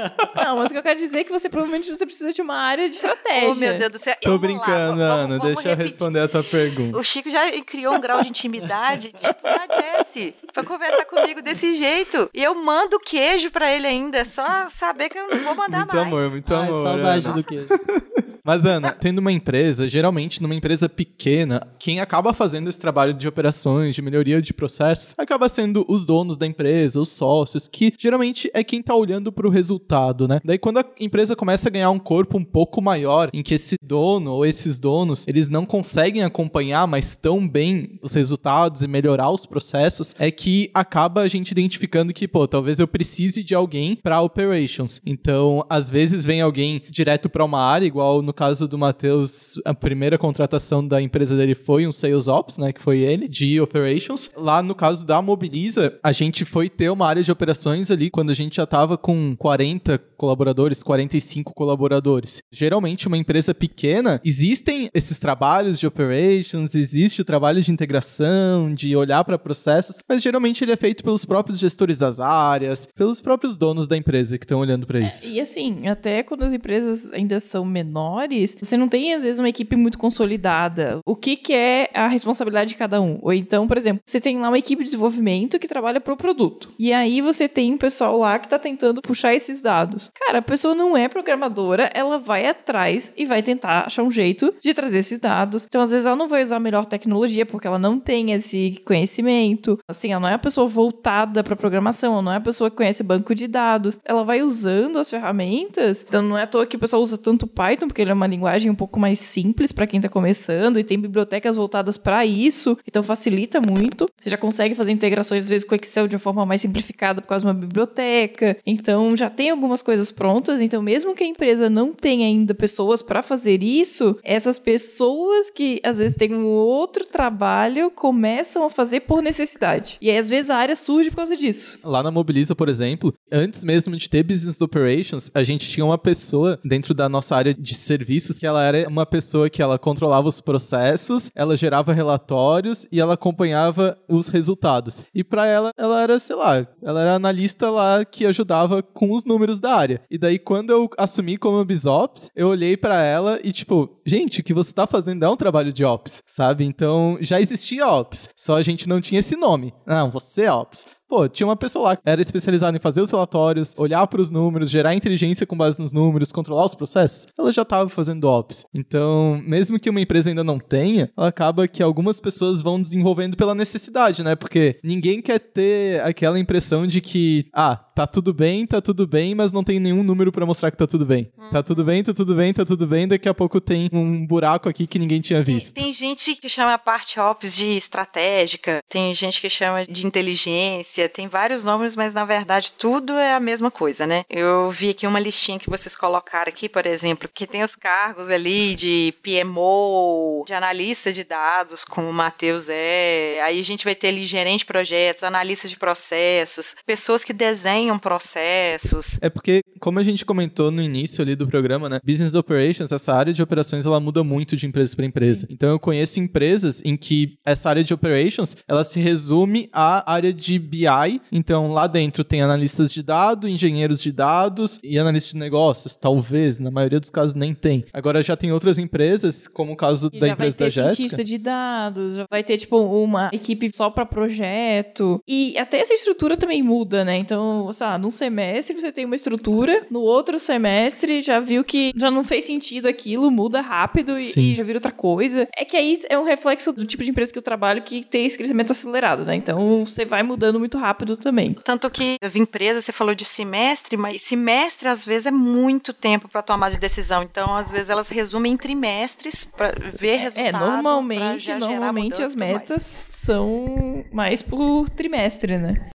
não, mas o que eu quero dizer é que você provavelmente você precisa de uma área de estratégia. Oh, meu Deus do céu. Tô Vamos lá, brincando, vamos- Ana. vamos Deixa eu repetir. responder a tua pergunta. O Chico já criou um grau de intimidade, <laughs> tipo a Jessie, pra conversar comigo desse jeito. E eu mando queijo pra ele ainda, é só saber que eu não vou mandar Muito mais. amor, muito Ai, amor. saudade Ana. do que. <laughs> Mas, Ana, tendo uma empresa, geralmente numa empresa pequena, quem acaba fazendo esse trabalho de operações, de melhoria de processos, acaba sendo os donos da empresa, os sócios, que geralmente é quem tá olhando pro resultado, né? Daí, quando a empresa começa a ganhar um corpo um pouco maior, em que esse dono ou esses donos, eles não conseguem acompanhar mais tão bem os resultados e melhorar os processos, é que acaba a gente identificando que, pô, talvez eu precise de alguém para operations. Então, às vezes vem alguém direto para uma área, igual no no caso do Matheus, a primeira contratação da empresa dele foi um Sales Ops, né? Que foi ele, de Operations. Lá no caso da Mobiliza, a gente foi ter uma área de operações ali quando a gente já tava com 40 colaboradores, 45 colaboradores. Geralmente, uma empresa pequena, existem esses trabalhos de operations, existe o trabalho de integração, de olhar para processos, mas geralmente ele é feito pelos próprios gestores das áreas, pelos próprios donos da empresa que estão olhando para isso. É, e assim, até quando as empresas ainda são menores, você não tem às vezes uma equipe muito consolidada. O que, que é a responsabilidade de cada um? Ou então, por exemplo, você tem lá uma equipe de desenvolvimento que trabalha pro produto. E aí você tem um pessoal lá que tá tentando puxar esses dados. Cara, a pessoa não é programadora, ela vai atrás e vai tentar achar um jeito de trazer esses dados. Então, às vezes, ela não vai usar a melhor tecnologia porque ela não tem esse conhecimento. Assim, ela não é a pessoa voltada para programação, ela não é a pessoa que conhece banco de dados. Ela vai usando as ferramentas. Então, não é à toa que o pessoal usa tanto Python, porque ele é uma linguagem um pouco mais simples para quem tá começando e tem bibliotecas voltadas para isso. Então, facilita muito. Você já consegue fazer integrações, às vezes, com Excel de uma forma mais simplificada por causa de uma biblioteca. Então, já tem algumas coisas prontas. Então, mesmo que a empresa não tenha ainda pessoas para fazer isso, essas pessoas que às vezes têm um outro trabalho começam a fazer por necessidade. E aí, às vezes, a área surge por causa disso. Lá na Mobiliza, por exemplo, antes mesmo de ter Business Operations, a gente tinha uma pessoa dentro da nossa área de serviços que ela era uma pessoa que ela controlava os processos, ela gerava relatórios e ela acompanhava os resultados. E para ela, ela era, sei lá, ela era analista lá que ajudava com os números da área. E daí, quando eu assumi como BizOps, eu olhei para ela e, tipo, gente, o que você tá fazendo é um trabalho de Ops, sabe? Então, já existia Ops, só a gente não tinha esse nome. Não, você é Ops. Pô, tinha uma pessoa lá que era especializada em fazer os relatórios, olhar para os números, gerar inteligência com base nos números, controlar os processos. Ela já estava fazendo ops. Então, mesmo que uma empresa ainda não tenha, ela acaba que algumas pessoas vão desenvolvendo pela necessidade, né? Porque ninguém quer ter aquela impressão de que, ah, tá tudo bem, tá tudo bem, mas não tem nenhum número para mostrar que tá tudo bem. Uhum. Tá tudo bem, tá tudo bem, tá tudo bem, daqui a pouco tem um buraco aqui que ninguém tinha visto. Tem, tem gente que chama a parte ops de estratégica, tem gente que chama de inteligência, tem vários nomes, mas na verdade tudo é a mesma coisa, né? Eu vi aqui uma listinha que vocês colocaram aqui, por exemplo, que tem os cargos ali de PMO, de analista de dados, como o Matheus é. Aí a gente vai ter ali gerente de projetos, analista de processos, pessoas que desenham processos. É porque, como a gente comentou no início ali do programa, né? Business Operations, essa área de operações, ela muda muito de empresa para empresa. Então, eu conheço empresas em que essa área de operations, ela se resume à área de BI. Então, lá dentro tem analistas de dados, engenheiros de dados e analistas de negócios. Talvez, na maioria dos casos, nem tem. Agora, já tem outras empresas, como o caso E da já vai empresa da ter Jéssica. cientista de dados, já vai ter, tipo, uma equipe só pra projeto. E até essa estrutura também muda, né? Então, sei lá, num semestre você tem uma estrutura, no outro semestre já viu que já não fez sentido aquilo, muda rápido e, e já vira outra coisa. É que aí é um reflexo do tipo de empresa que eu trabalho que tem esse crescimento acelerado, né? Então, você vai mudando muito rápido também. Tanto que as empresas, você falou de semestre, mas semestre às vezes é muito tempo para tomar de decisão. Então, às vezes elas resumem em trimestres para ver resultado. É, normalmente, já gerar normalmente mudança as tudo mais. metas são mais por trimestre, né?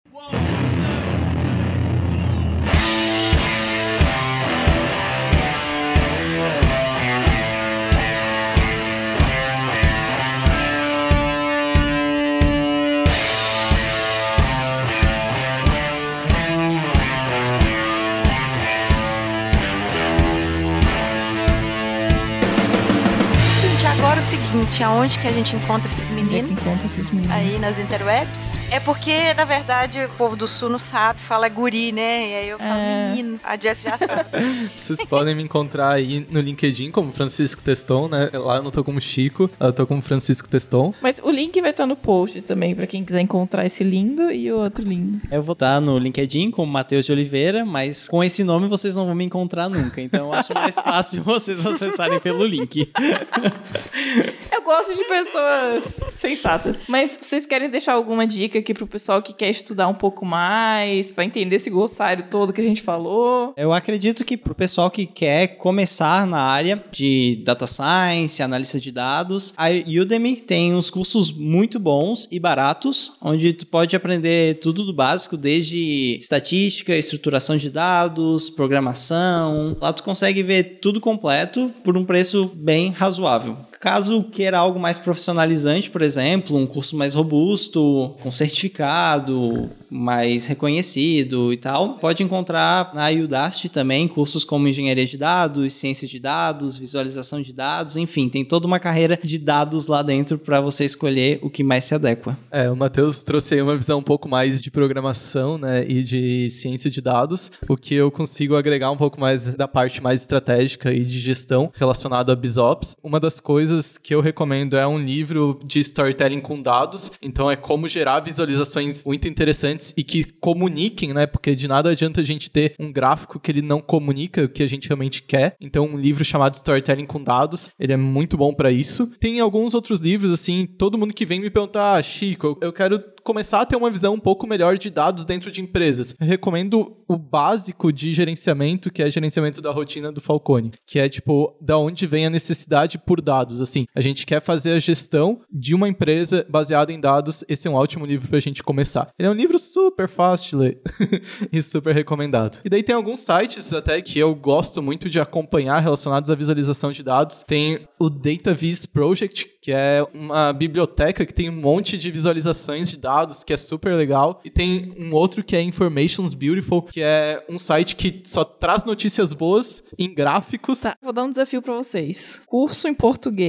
Seguinte, aonde que a gente encontra esses Onde é meninos? encontra esses meninos? Aí nas interwebs. É porque, na verdade, o povo do sul não sabe, fala guri, né? E aí eu falo É. menino. A Jess já sabe. <laughs> Vocês podem me encontrar aí no LinkedIn como Francisco Teston, né? Lá eu não tô como Chico, eu tô como Francisco Teston. Mas o link vai estar no post também, pra quem quiser encontrar esse lindo e o outro lindo. Eu vou estar no LinkedIn como Matheus de Oliveira, mas com esse nome vocês não vão me encontrar nunca. Então eu acho mais fácil <laughs> vocês acessarem pelo link. <laughs> Eu gosto de pessoas sensatas. Mas vocês querem deixar alguma dica aqui pro pessoal que quer estudar um pouco mais, pra entender esse glossário todo que a gente falou? Eu acredito que pro pessoal que quer começar na área de data science, analista de dados, a Udemy tem uns cursos muito bons e baratos, onde tu pode aprender tudo do básico, desde estatística, estruturação de dados, programação. Lá tu consegue ver tudo completo por um preço bem razoável. Caso queira algo mais profissionalizante, por exemplo, um curso mais robusto, com certificado, mais reconhecido e tal, pode encontrar na Udacity também cursos como engenharia de dados, ciência de dados, visualização de dados, enfim, tem toda uma carreira de dados lá dentro para você escolher o que mais se adequa. É, o Matheus trouxe aí uma visão um pouco mais de programação, né, e de ciência de dados, o que eu consigo agregar um pouco mais da parte mais estratégica e de gestão relacionada a BizOps. Uma das coisas que eu recomendo é um livro de storytelling com dados, então é como gerar visualizações muito interessantes e que comuniquem, né, porque de nada adianta a gente ter um gráfico que ele não comunica o que a gente realmente quer. Então um livro chamado Storytelling com dados, ele é muito bom para isso. Tem alguns outros livros assim, todo mundo que vem me perguntar, ah, Chico, eu quero começar a ter uma visão um pouco melhor de dados dentro de empresas. Eu recomendo o básico de gerenciamento, que é gerenciamento da rotina do Falcone, que é tipo da onde vem a necessidade por dados. Assim, a gente quer fazer a gestão de uma empresa baseada em dados. Esse é um ótimo livro pra gente começar. Ele é um livro super fácil de ler <laughs> e super recomendado. E daí tem alguns sites até que eu gosto muito de acompanhar relacionados à visualização de dados. Tem o DataVis Project, que é uma biblioteca que tem um monte de visualizações de dados, que é super legal. E tem um outro que é Informations Beautiful, que é um site que só traz notícias boas em gráficos. Tá, vou dar um desafio para vocês. Curso em português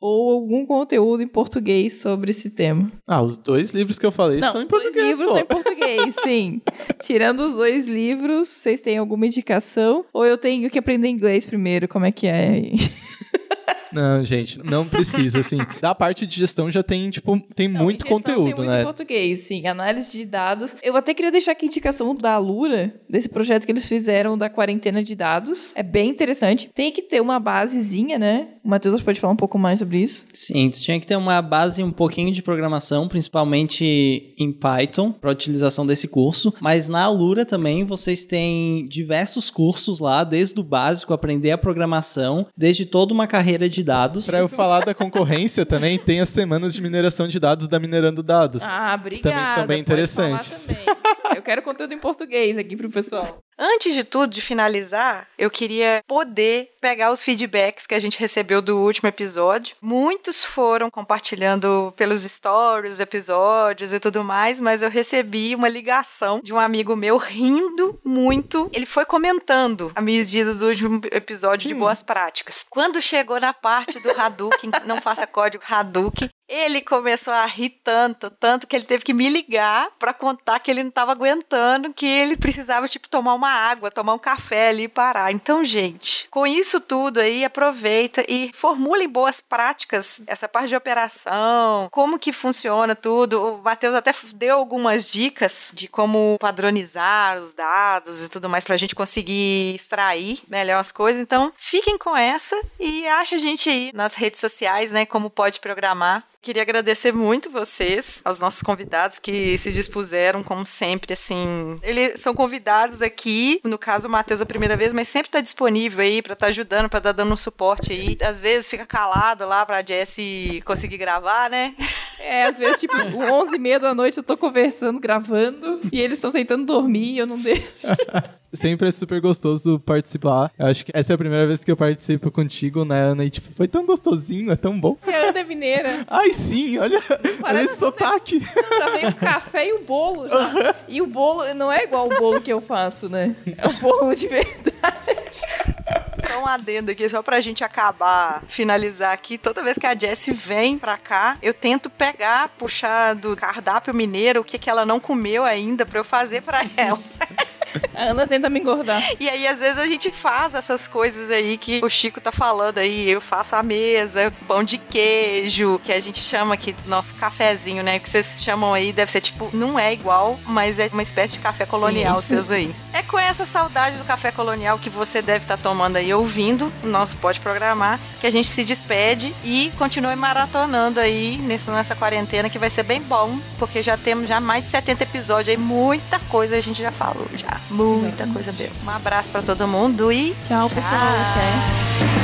ou algum conteúdo em português sobre esse tema? Ah, os dois livros que eu falei Não, são em os dois português, livros pô. são em português, <laughs> sim. Tirando os dois livros, vocês têm alguma indicação? Ou eu tenho que aprender inglês primeiro? Como é que é? Não, gente, não precisa, assim. <laughs> Da parte de gestão já tem, tipo, tem Não, muito conteúdo, tem muito né? em português, sim. Análise de dados. Eu até queria deixar aqui a indicação da Alura, desse projeto que eles fizeram da quarentena de dados. É bem interessante. Tem que ter uma basezinha, né? O Matheus pode falar um pouco mais sobre isso. Sim, tu tinha que ter uma base um pouquinho de programação, principalmente em Python, para utilização desse curso. Mas na Alura também vocês têm diversos cursos lá, desde o básico, aprender a programação, desde toda uma carreira de dados. Pra eu falar da concorrência também, tem as semanas de mineração de dados da Minerando Dados. Ah, obrigada. também são bem pode falar interessantes. também. Eu quero conteúdo em português aqui pro pessoal. Antes de tudo, de finalizar, eu queria poder pegar os feedbacks que a gente recebeu do último episódio. Muitos foram compartilhando pelos stories, episódios e tudo mais, mas eu recebi uma ligação de um amigo meu rindo muito. Ele foi comentando a medida do último episódio de boas práticas. Quando chegou na parte do Hadouken, <laughs> não faça código Hadouken, ele começou a rir tanto, tanto que ele teve que me ligar pra contar que ele não tava aguentando, que ele precisava, tipo, tomar uma água, tomar um café ali e parar. Então, gente, com isso tudo aí, aproveita e formulem boas práticas, essa parte de operação, como que funciona tudo. O Matheus até deu algumas dicas de como padronizar os dados e tudo mais pra gente conseguir extrair melhor as coisas. Então, fiquem com essa e acha a gente aí nas redes sociais, né, como pode programar. Queria agradecer muito vocês, aos nossos convidados que se dispuseram, como sempre, assim. Eles são convidados aqui, no caso o Matheus a primeira vez, mas sempre tá disponível aí pra estar ajudando, pra estar dando um suporte aí. Às vezes fica calado lá pra Jessie conseguir gravar, né? É, às vezes, tipo, 11 e meia da noite eu tô conversando, gravando, e eles estão tentando dormir e eu não <laughs> deixo. Sempre é super gostoso participar. Eu acho que essa é a primeira vez que eu participo contigo, né, Ana? E, tipo, foi tão gostosinho, é tão bom. É a Ana Mineira. Ai, sim, olha, olha Parece esse sotaque. Já vem o café e o bolo. já. E o bolo não é igual o bolo que eu faço, né? É o bolo de verdade. Só um adendo aqui, só pra gente acabar, finalizar aqui. Toda vez que a Jessie vem pra cá, eu tento pegar, puxar do cardápio mineiro o que, que ela não comeu ainda pra eu fazer pra ela. A Ana tenta me engordar. E aí, às vezes, a gente faz essas coisas aí que o Chico tá falando aí. Eu faço a mesa, pão de queijo, que a gente chama aqui do nosso cafezinho, né? Que vocês chamam aí, deve ser tipo, não é igual, mas é uma espécie de café colonial, Sim, seus aí. É com essa saudade do café colonial que você deve estar tomando aí, ouvindo o nosso Pode Programar, que a gente se despede e continue maratonando aí nessa, nessa quarentena, que vai ser bem bom, porque já temos já mais de 70 episódios aí, muita coisa a gente já falou já. Muita coisa mesmo. Um abraço pra todo mundo e Tchau, pessoal. Até.